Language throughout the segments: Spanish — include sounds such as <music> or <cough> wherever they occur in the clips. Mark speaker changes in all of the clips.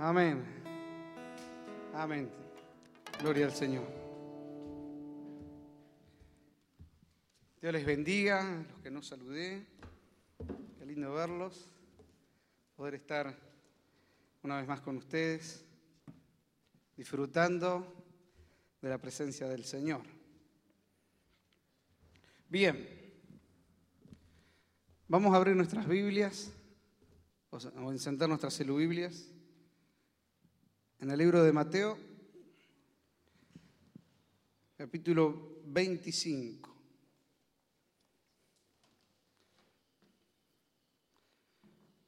Speaker 1: Amén. Amén. Gloria al Señor. Dios les bendiga, los que no saludé. Qué lindo verlos, poder estar una vez más con ustedes, disfrutando de la presencia del Señor. Bien, vamos a abrir nuestras Biblias o encender nuestras celubiblias en el libro de Mateo, capítulo 25.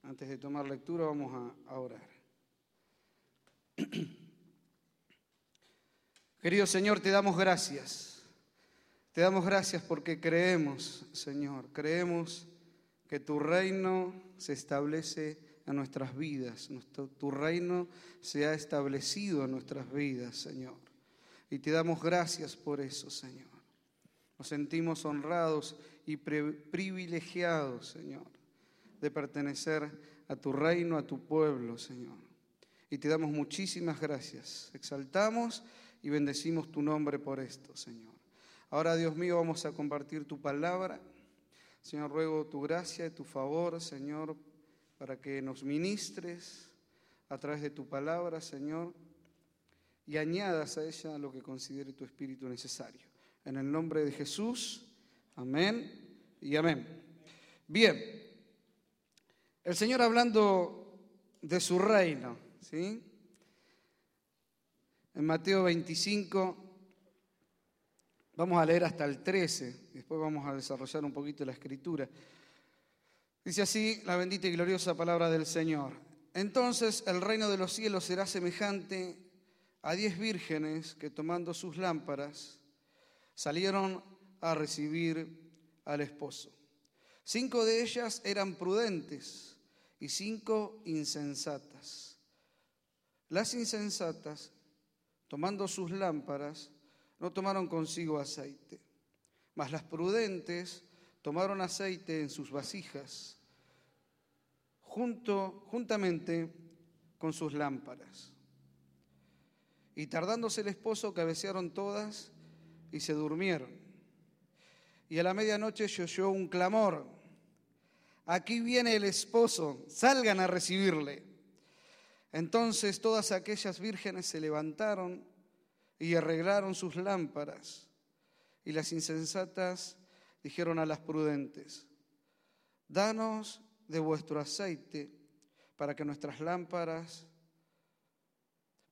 Speaker 1: Antes de tomar lectura vamos a, orar. <clears throat> Querido Señor, te damos gracias. Te damos gracias porque creemos, Señor, creemos que tu reino se establece en nuestras vidas, tu reino se ha establecido en nuestras vidas, Señor. Y te damos gracias por eso, Señor. Nos sentimos honrados y privilegiados, Señor, de pertenecer a tu reino, a tu pueblo, Señor. Y te damos muchísimas gracias. Exaltamos y bendecimos tu nombre por esto, Señor. Ahora, Dios mío, vamos a compartir tu palabra. Señor, ruego tu gracia y tu favor, Señor, para que nos ministres a través de tu palabra, Señor, y añadas a ella lo que considere tu espíritu necesario. En el nombre de Jesús, amén y amén. Bien, el Señor hablando de su reino, ¿sí? En Mateo 25, Vamos a leer hasta el 13, después vamos a desarrollar un poquito la escritura. Dice así la bendita y gloriosa palabra del Señor. Entonces el reino de los cielos será semejante a diez vírgenes que tomando sus lámparas salieron a recibir al esposo. Cinco de ellas eran prudentes y cinco insensatas. Las insensatas, tomando sus lámparas, no tomaron consigo aceite, mas las prudentes tomaron aceite en sus vasijas, junto, juntamente con sus lámparas. Y tardándose el esposo, cabecearon todas y se durmieron. Y a la medianoche se oyó un clamor. Aquí viene el esposo, salgan a recibirle. Entonces todas aquellas vírgenes se levantaron y arreglaron sus lámparas. Y las insensatas dijeron a las prudentes, danos de vuestro aceite para que nuestras lámparas,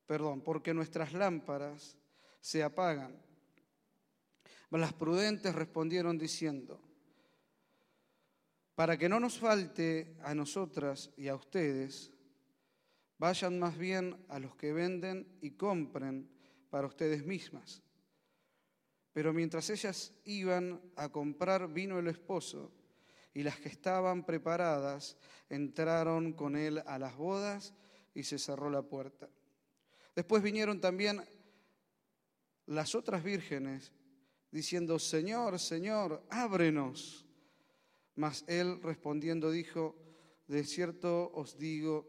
Speaker 1: perdón, porque nuestras lámparas se apagan. las prudentes respondieron diciendo, para que no nos falte a nosotras y a ustedes, vayan más bien a los que venden y compren para ustedes mismas. Pero mientras ellas iban a comprar vino el esposo, y las que estaban preparadas entraron con él a las bodas y se cerró la puerta. Después vinieron también las otras vírgenes diciendo, Señor, Señor, ábrenos. Mas él respondiendo dijo, de cierto os digo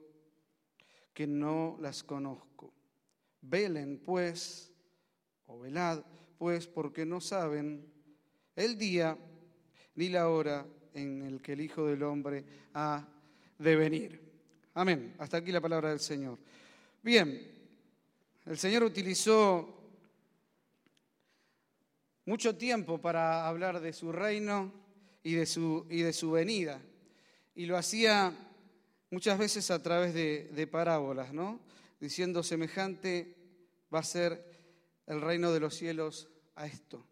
Speaker 1: que no las conozco. Velen pues, o velad pues, porque no saben el día ni la hora en el que el Hijo del Hombre ha de venir. Amén. Hasta aquí la palabra del Señor. Bien, el Señor utilizó mucho tiempo para hablar de su reino y de su, y de su venida. Y lo hacía muchas veces a través de, de parábolas, ¿no? diciendo semejante va a ser el reino de los cielos a esto.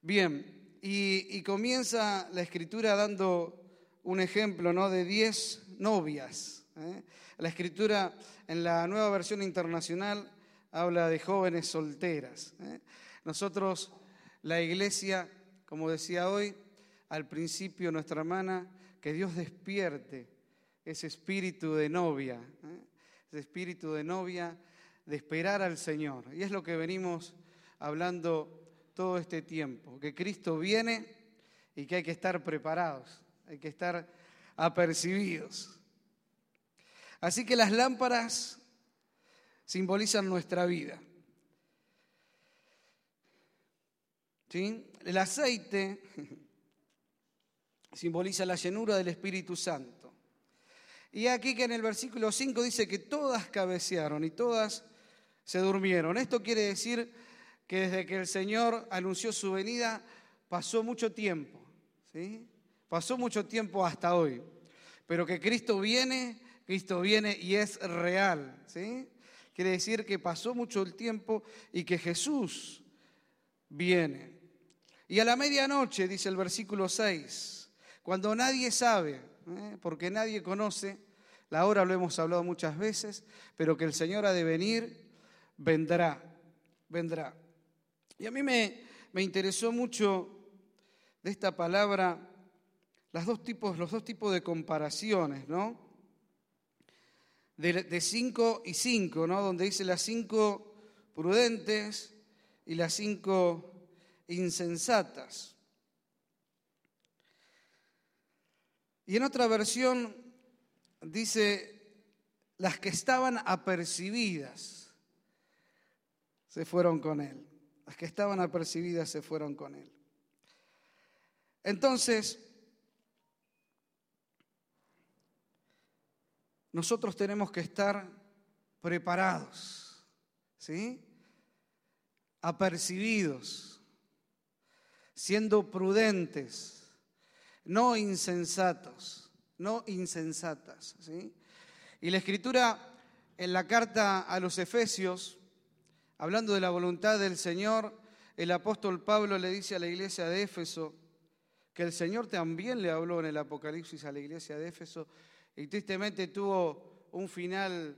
Speaker 1: Bien, y, comienza la escritura dando un ejemplo ¿no? de diez novias. ¿eh? La escritura en la nueva versión internacional habla de jóvenes solteras. ¿eh? Nosotros, la iglesia, como decía hoy, al principio nuestra hermana, que Dios despierte ese espíritu de novia. ¿eh? de espíritu de novia, de esperar al Señor. Y es lo que venimos hablando todo este tiempo, que Cristo viene y que hay que estar preparados, hay que estar apercibidos. Así que las lámparas simbolizan nuestra vida. ¿Sí? El aceite <laughs> simboliza la llenura del Espíritu Santo. Y aquí que en el versículo 5 dice que todas cabecearon y todas se durmieron. Esto quiere decir que desde que el Señor anunció su venida pasó mucho tiempo, ¿sí? Pasó mucho tiempo hasta hoy. Pero que Cristo viene, Cristo viene y es real, ¿sí? Quiere decir que pasó mucho el tiempo y que Jesús viene. Y a la medianoche, dice el versículo 6, cuando nadie sabe, ¿eh? porque nadie conoce, la hora lo hemos hablado muchas veces, pero que el Señor ha de venir, vendrá, vendrá. Y a mí me, me interesó mucho de esta palabra las dos tipos, los dos tipos de comparaciones, ¿no? De, de cinco y cinco, ¿no? Donde dice las cinco prudentes y las cinco insensatas. Y en otra versión dice las que estaban apercibidas se fueron con él. Las que estaban apercibidas se fueron con él. Entonces, nosotros tenemos que estar preparados, ¿sí? Apercibidos, siendo prudentes, no insensatos, no insensatas, ¿sí? Y la escritura en la carta a los Efesios, hablando de la voluntad del Señor, el apóstol Pablo le dice a la iglesia de Éfeso que el Señor también le habló en el Apocalipsis a la iglesia de Éfeso y tristemente tuvo un final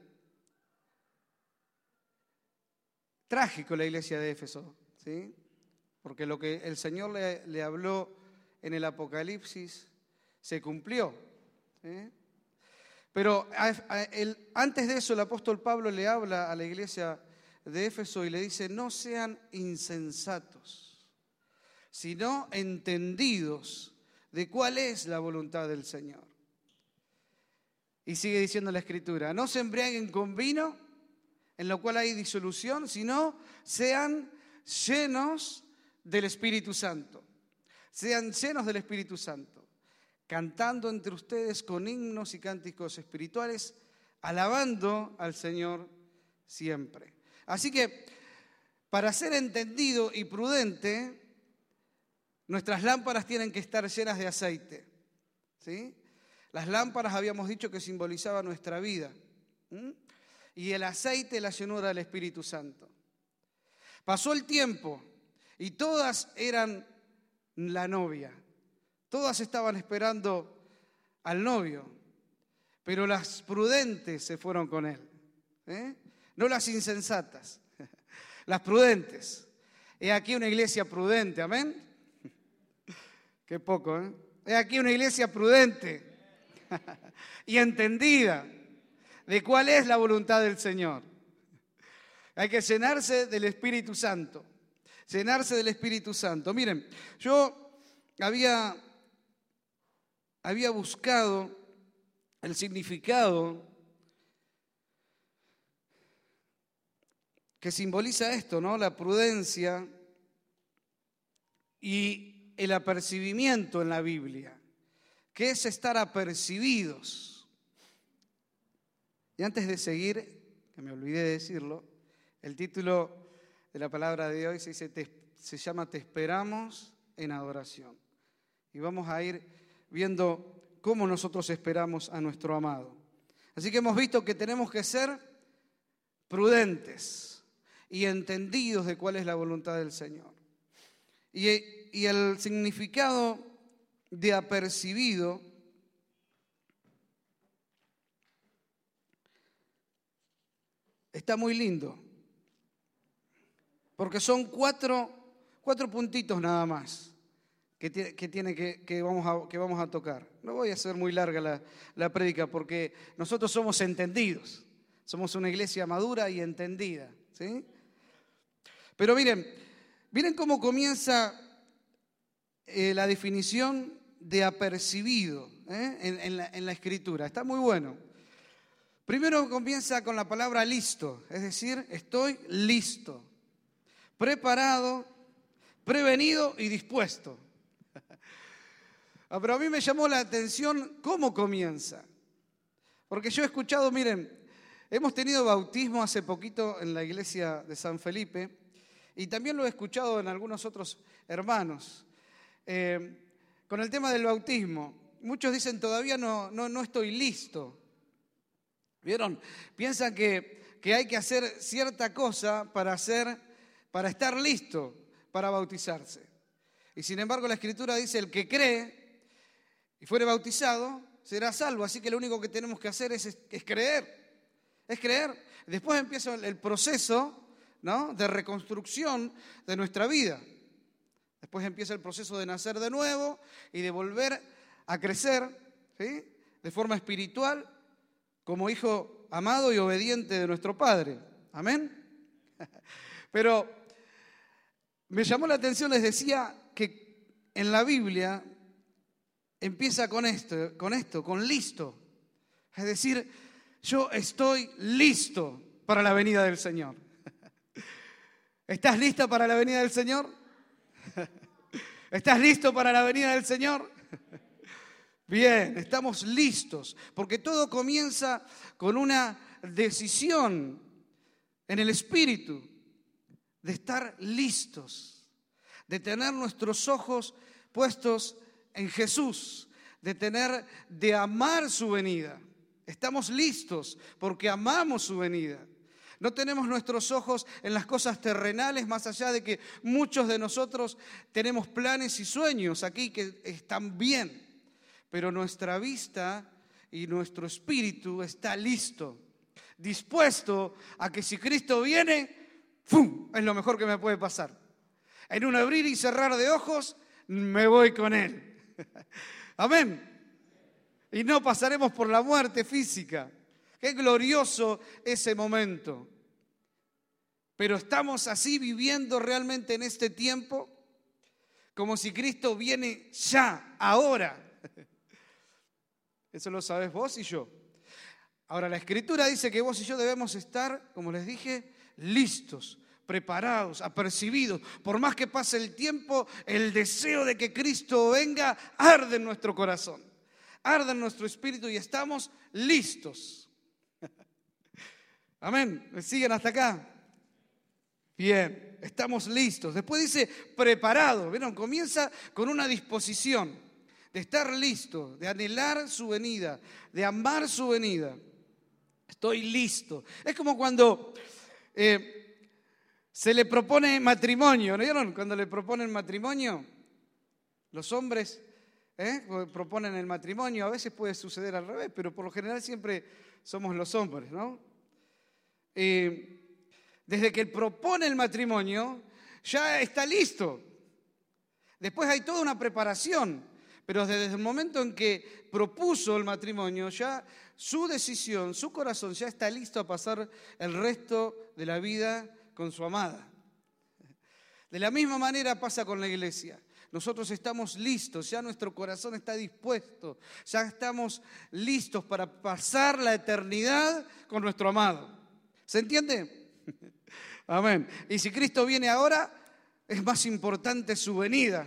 Speaker 1: trágico la iglesia de Éfeso, ¿sí? porque lo que el Señor le, habló en el Apocalipsis se cumplió. Pero antes de eso el apóstol Pablo le habla a la iglesia de Éfeso y le dice, no sean insensatos, sino entendidos de cuál es la voluntad del Señor. Y sigue diciendo la escritura, no se embriaguen con vino, en lo cual hay disolución, sino sean llenos del Espíritu Santo. Sean llenos del Espíritu Santo, cantando entre ustedes con himnos y cánticos espirituales, alabando al Señor siempre. Así que, para ser entendido y prudente, nuestras lámparas tienen que estar llenas de aceite. ¿Sí? Las lámparas habíamos dicho que simbolizaban nuestra vida. Y el aceite la llenura del Espíritu Santo. Pasó el tiempo y todas eran la novia. Todas estaban esperando al novio. Pero las prudentes se fueron con él. ¿eh? No las insensatas. <laughs> Las prudentes. He aquí una iglesia prudente. Amén. <laughs> Qué poco, ¿eh? He aquí una iglesia prudente <laughs> y entendida de cuál es la voluntad del Señor. Hay que llenarse del Espíritu Santo, llenarse del Espíritu Santo. Miren, yo había, había buscado el significado que simboliza esto, ¿no? La prudencia y el apercibimiento en la Biblia que es estar apercibidos. Y antes de seguir, que me olvidé de decirlo, el título de la palabra de hoy se, se llama Te esperamos en adoración. Y vamos a ir viendo cómo nosotros esperamos a nuestro amado. Así que hemos visto que tenemos que ser prudentes y entendidos de cuál es la voluntad del Señor. Y, el significado de apercibido está muy lindo, porque son cuatro, cuatro puntitos nada más que, tiene, que, vamos a, que vamos a tocar. No voy a hacer muy larga la, la prédica porque nosotros somos entendidos, somos una iglesia madura y entendida. ¿sí? Pero miren, miren cómo comienza eh, la definición de apercibido ¿eh? en, la, escritura. Está muy bueno. Primero comienza con la palabra listo, es decir, estoy listo, preparado, prevenido y dispuesto. Ah, pero a mí me llamó la atención cómo comienza. Porque yo he escuchado, miren, hemos tenido bautismo hace poquito en la iglesia de San Felipe y también lo he escuchado en algunos otros hermanos. Eh, con el tema del bautismo, muchos dicen todavía no, no, no estoy listo. ¿Vieron? Piensan que, que hay que hacer cierta cosa para, hacer, para estar listo para bautizarse. Y sin embargo la escritura dice, el que cree y fuere bautizado será salvo. Así que lo único que tenemos que hacer es, es creer. Es creer. Después empieza el proceso ¿no? de reconstrucción de nuestra vida. Después empieza el proceso de nacer de nuevo y de volver a crecer ¿sí? de forma espiritual como hijo amado y obediente de nuestro Padre. Amén. <laughs> Pero me llamó la atención, les decía que en la Biblia empieza con esto, con esto, con listo. Es decir, yo estoy listo para la venida del Señor. ¿Estás lista para la venida del Señor? ¿Estás listo para la venida del Señor? <laughs> <laughs> Bien, estamos listos, porque todo comienza con una decisión en el espíritu de estar listos, de tener nuestros ojos puestos en Jesús, de tener, de amar su venida. Estamos listos porque amamos su venida. No tenemos nuestros ojos en las cosas terrenales, más allá de que muchos de nosotros tenemos planes y sueños aquí que están bien, pero nuestra vista y nuestro espíritu está listo, dispuesto a que si Cristo viene, ¡fum! es lo mejor que me puede pasar. En un abrir y cerrar de ojos, me voy con Él. <laughs> Amén. Y no pasaremos por la muerte física. Qué glorioso ese momento. Pero estamos así viviendo realmente en este tiempo como si Cristo viene ya, ahora. Eso lo sabes vos y yo. Ahora, la escritura dice que vos y yo debemos estar, como les dije, listos, preparados, apercibidos. Por más que pase el tiempo, el deseo de que Cristo venga arde en nuestro corazón, arde en nuestro espíritu y estamos listos. Amén. ¿Me siguen hasta acá? Bien, estamos listos. Después dice preparado. ¿Vieron? Comienza con una disposición de estar listo, de anhelar su venida, de amar su venida. Estoy listo. Es como cuando eh, se le propone matrimonio. ¿No vieron? Cuando le proponen matrimonio, los hombres ¿eh? proponen el matrimonio. A veces puede suceder al revés, pero por lo general siempre somos los hombres, ¿no? Eh, desde que propone el matrimonio, ya está listo. Después hay toda una preparación, pero desde el momento en que propuso el matrimonio, ya su decisión, su corazón ya está listo a pasar el resto de la vida con su amada. De la misma manera pasa con la iglesia. Nosotros estamos listos, ya nuestro corazón está dispuesto, ya estamos listos para pasar la eternidad con nuestro amado. ¿Se entiende? <laughs> Amén. Y si Cristo viene ahora, es más importante su venida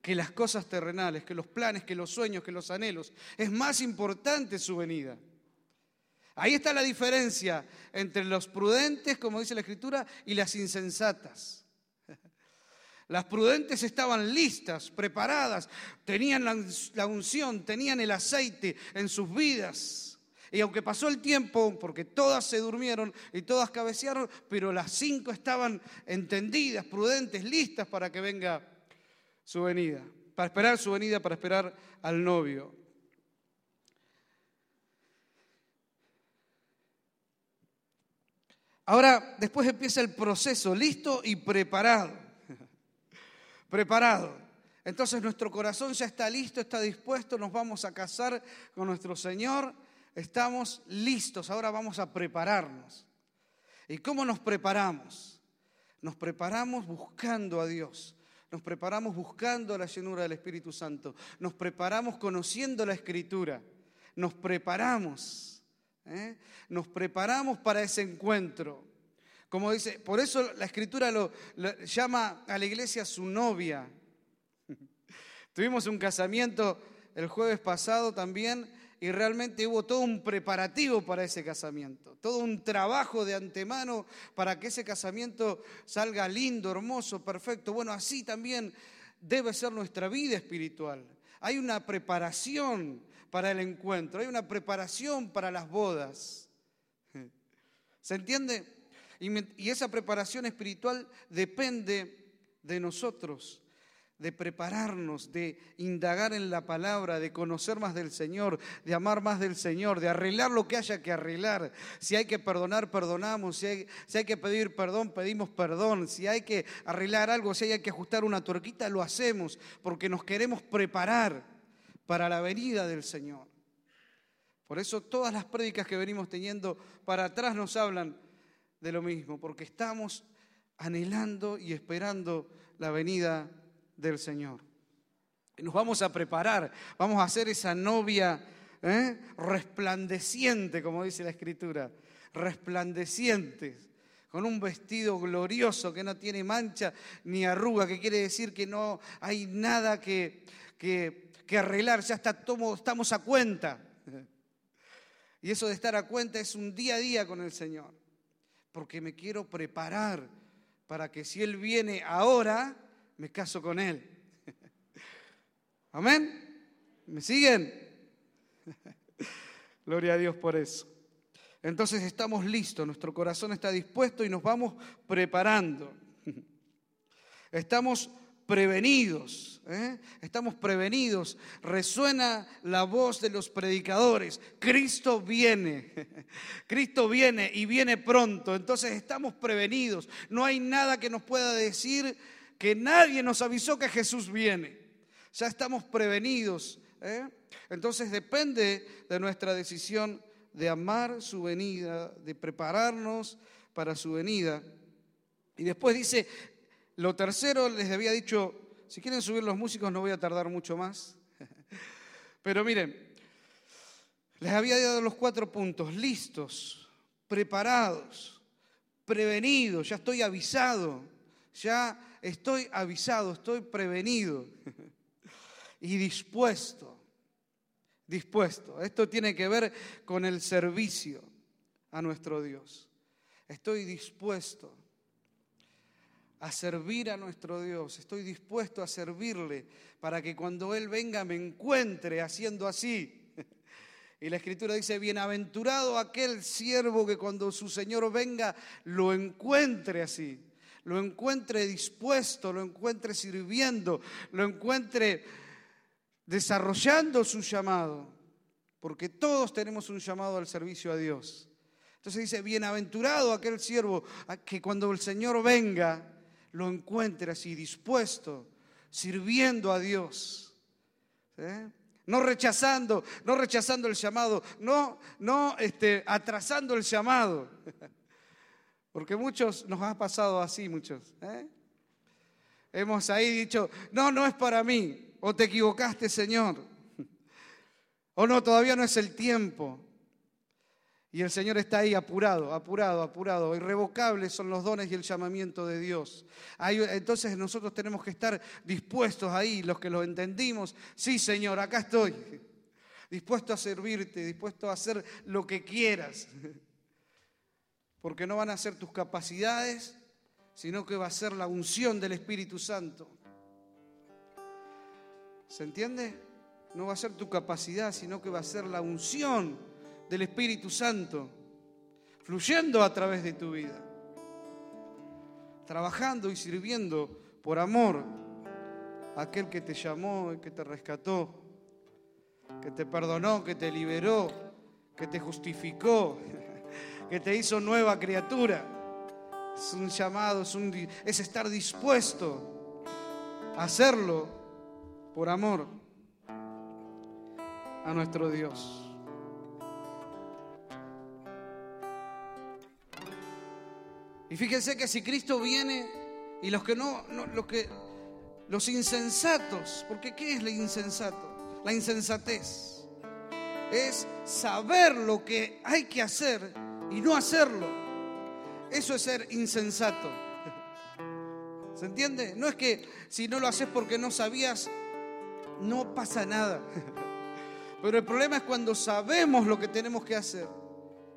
Speaker 1: que las cosas terrenales, que los planes, que los sueños, que los anhelos. Es más importante su venida. Ahí está la diferencia entre los prudentes, como dice la Escritura, y las insensatas. <laughs> Las prudentes estaban listas, preparadas, tenían la, unción, tenían el aceite en sus vidas y aunque pasó el tiempo, porque todas se durmieron y todas cabecearon, pero las cinco estaban entendidas, prudentes, listas para que venga su venida, para esperar su venida, para esperar al novio. Ahora, después empieza el proceso, listo y preparado. <laughs> preparado. Entonces nuestro corazón ya está listo, está dispuesto, nos vamos a casar con nuestro Señor estamos listos, ahora vamos a prepararnos. ¿Y cómo nos preparamos? Nos preparamos buscando a Dios, nos preparamos buscando la llenura del Espíritu Santo, nos preparamos conociendo la Escritura, nos preparamos ¿eh? Nos preparamos para ese encuentro. Como dice, por eso la escritura lo, llama a la iglesia su novia. <laughs> Tuvimos un casamiento el jueves pasado también y realmente hubo todo un preparativo para ese casamiento, todo un trabajo de antemano para que ese casamiento salga lindo, hermoso, perfecto. Bueno, así también debe ser nuestra vida espiritual. Hay una preparación para el encuentro, hay una preparación para las bodas. <laughs> ¿Se entiende? Y, esa preparación espiritual depende de nosotros, de prepararnos, de indagar en la palabra, de conocer más del Señor, de amar más del Señor, de arreglar lo que haya que arreglar. Si hay que perdonar, perdonamos. Si hay, que pedir perdón, pedimos perdón. Si hay que arreglar algo, si hay que ajustar una tuerquita, lo hacemos, porque nos queremos preparar para la venida del Señor. Por eso todas las prédicas que venimos teniendo para atrás nos hablan de lo mismo, porque estamos anhelando y esperando la venida del Señor. Nos vamos a preparar, vamos a hacer esa novia ¿eh? resplandeciente, como dice la Escritura, resplandeciente, con un vestido glorioso que no tiene mancha ni arruga, que quiere decir que no hay nada que, que, que arreglar, ya está, estamos a cuenta. <laughs> Y eso de estar a cuenta es un día a día con el Señor porque me quiero preparar para que si Él viene ahora, me caso con Él. <laughs> Amén. ¿Me siguen? <laughs> Gloria a Dios por eso. Entonces estamos listos, nuestro corazón está dispuesto y nos vamos preparando. <laughs> Estamos prevenidos, ¿eh? estamos prevenidos. Resuena la voz de los predicadores. Cristo viene, Cristo viene y viene pronto. Entonces estamos prevenidos. No hay nada que nos pueda decir que nadie nos avisó que Jesús viene. Ya estamos prevenidos. ¿eh? Entonces depende de nuestra decisión de amar su venida, de prepararnos para su venida. Y después dice, lo tercero, les había dicho, si quieren subir los músicos no voy a tardar mucho más. <laughs> Pero miren, les había dado los cuatro puntos, listos, preparados, prevenidos, ya estoy avisado, ya estoy avisado, estoy prevenido y dispuesto, dispuesto. Esto tiene que ver con el servicio a nuestro Dios. Estoy dispuesto a servir a nuestro Dios, estoy dispuesto a servirle para que cuando Él venga me encuentre haciendo así. Y la escritura dice, bienaventurado aquel siervo que cuando su Señor venga lo encuentre así, lo encuentre dispuesto, lo encuentre sirviendo, lo encuentre desarrollando su llamado, porque todos tenemos un llamado al servicio a Dios. Entonces dice, bienaventurado aquel siervo que cuando el Señor venga, lo encuentre así dispuesto, sirviendo a Dios. No rechazando, no rechazando el llamado, no, no este, atrasando el llamado. <laughs> Porque muchos nos ha pasado así, muchos. ¿eh? Hemos ahí dicho, no, no es para mí, o te equivocaste, Señor, <laughs> o no, todavía no es el tiempo. Y el Señor está ahí apurado, apurado, apurado. Irrevocables son los dones y el llamamiento de Dios. entonces nosotros tenemos que estar dispuestos ahí, los que lo entendimos. Sí, Señor, acá estoy. <laughs> Dispuesto a servirte, dispuesto a hacer lo que quieras. <laughs> Porque no van a ser tus capacidades, sino que va a ser la unción del Espíritu Santo. ¿Se entiende? No va a ser tu capacidad, sino que va a ser la unción del Espíritu Santo fluyendo a través de tu vida, trabajando y sirviendo por amor a aquel que te llamó y que te rescató, que te perdonó, que te liberó, que te justificó, que te hizo nueva criatura. Es un llamado, es, es estar dispuesto a hacerlo por amor a nuestro Dios. Y fíjense que si Cristo viene y los que no, los que los insensatos, porque ¿qué es lo insensato? La insensatez. es saber lo que hay que hacer y no hacerlo. Eso es ser insensato. ¿Se entiende? No es que si no lo haces porque no sabías, no pasa nada. Pero el problema es cuando sabemos lo que tenemos que hacer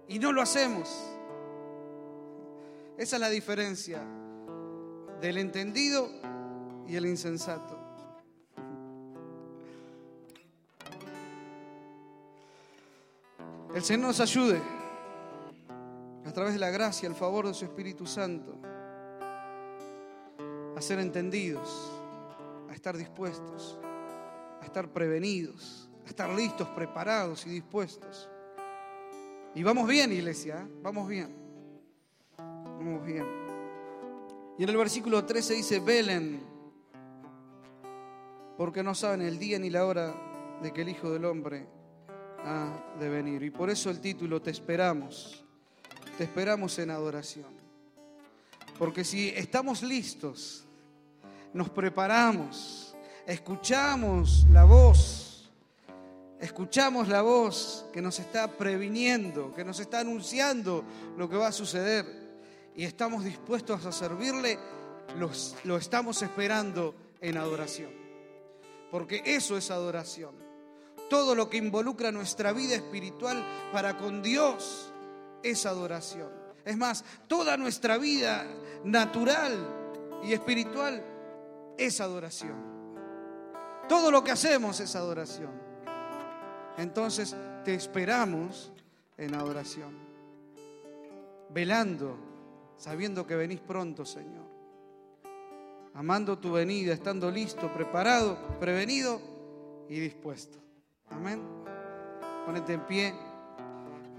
Speaker 1: y no lo hacemos. Esa es la diferencia del entendido y el insensato. El Señor nos ayude a través de la gracia, el favor de su Espíritu Santo, a ser entendidos, a estar dispuestos, a estar prevenidos, a estar listos, preparados y dispuestos. Y vamos bien, iglesia, ¿eh? vamos bien. Vamos bien. Y en el versículo 13 dice, velen, porque no saben el día ni la hora de que el Hijo del Hombre ha de venir. Y por eso el título, te esperamos, te esperamos en adoración. Porque si estamos listos, nos preparamos, escuchamos la voz, escuchamos la voz que nos está previniendo, que nos está anunciando lo que va a suceder y estamos dispuestos a servirle, lo estamos esperando en adoración. Porque eso es adoración. Todo lo que involucra nuestra vida espiritual para con Dios es adoración. Es más, toda nuestra vida natural y espiritual es adoración. Todo lo que hacemos es adoración. Entonces te esperamos en adoración, velando, sabiendo que venís pronto, Señor. Amando tu venida, estando listo, preparado, prevenido y dispuesto. Amén. Ponete en pie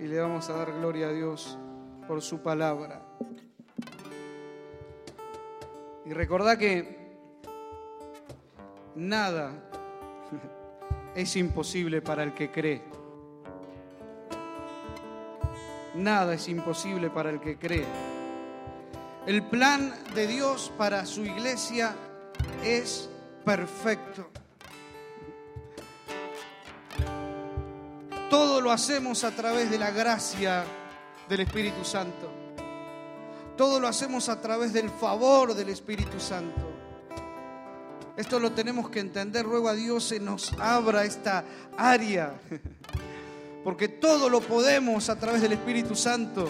Speaker 1: y le vamos a dar gloria a Dios por su palabra. Y recordá que nada <laughs> es imposible para el que cree. Nada es imposible para el que cree. El plan de Dios para su iglesia es perfecto. Todo lo hacemos a través de la gracia del Espíritu Santo. Todo lo hacemos a través del favor del Espíritu Santo. Esto lo tenemos que entender. Ruego a Dios se nos abra esta área. Porque todo lo podemos a través del Espíritu Santo.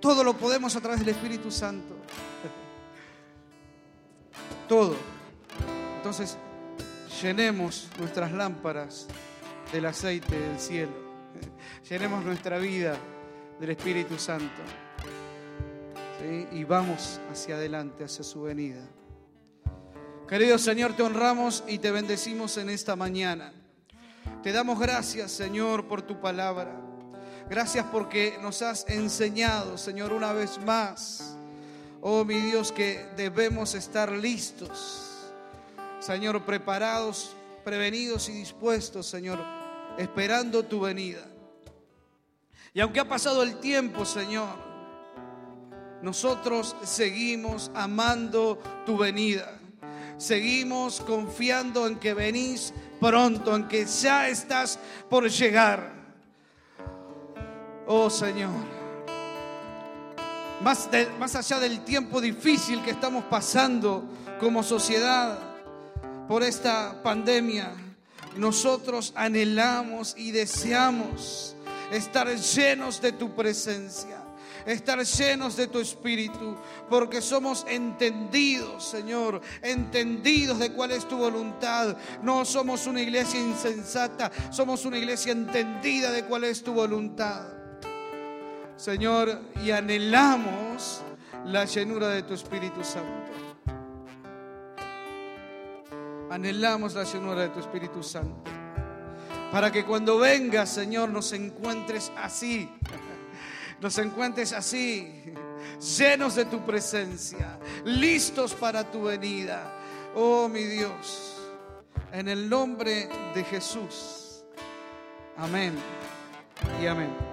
Speaker 1: Todo lo podemos a través del Espíritu Santo. Todo. Entonces, llenemos nuestras lámparas del aceite del cielo. <laughs> Llenemos nuestra vida del Espíritu Santo. Y vamos hacia adelante, hacia su venida. Querido Señor, te honramos y te bendecimos en esta mañana. Te damos gracias, Señor, por tu palabra. Gracias porque nos has enseñado, Señor, una vez más, oh mi Dios, que debemos estar listos, Señor, preparados, prevenidos y dispuestos, Señor, esperando tu venida. Y aunque ha pasado el tiempo, Señor, nosotros seguimos amando tu venida. Seguimos confiando en que venís pronto, en que ya estás por llegar. Oh Señor, más, más allá del tiempo difícil que estamos pasando como sociedad por esta pandemia, nosotros anhelamos y deseamos estar llenos de tu presencia estar llenos de tu espíritu, porque somos entendidos, Señor, entendidos de cuál es tu voluntad. No somos una iglesia insensata, somos una iglesia entendida de cuál es tu voluntad. Señor, y anhelamos la llenura de tu Espíritu Santo. Anhelamos la llenura de tu Espíritu Santo. Para que cuando vengas, Señor, nos encuentres así <laughs> nos encuentres así, llenos de tu presencia, listos para tu venida. Oh mi Dios, en el nombre de Jesús. Amén y amén.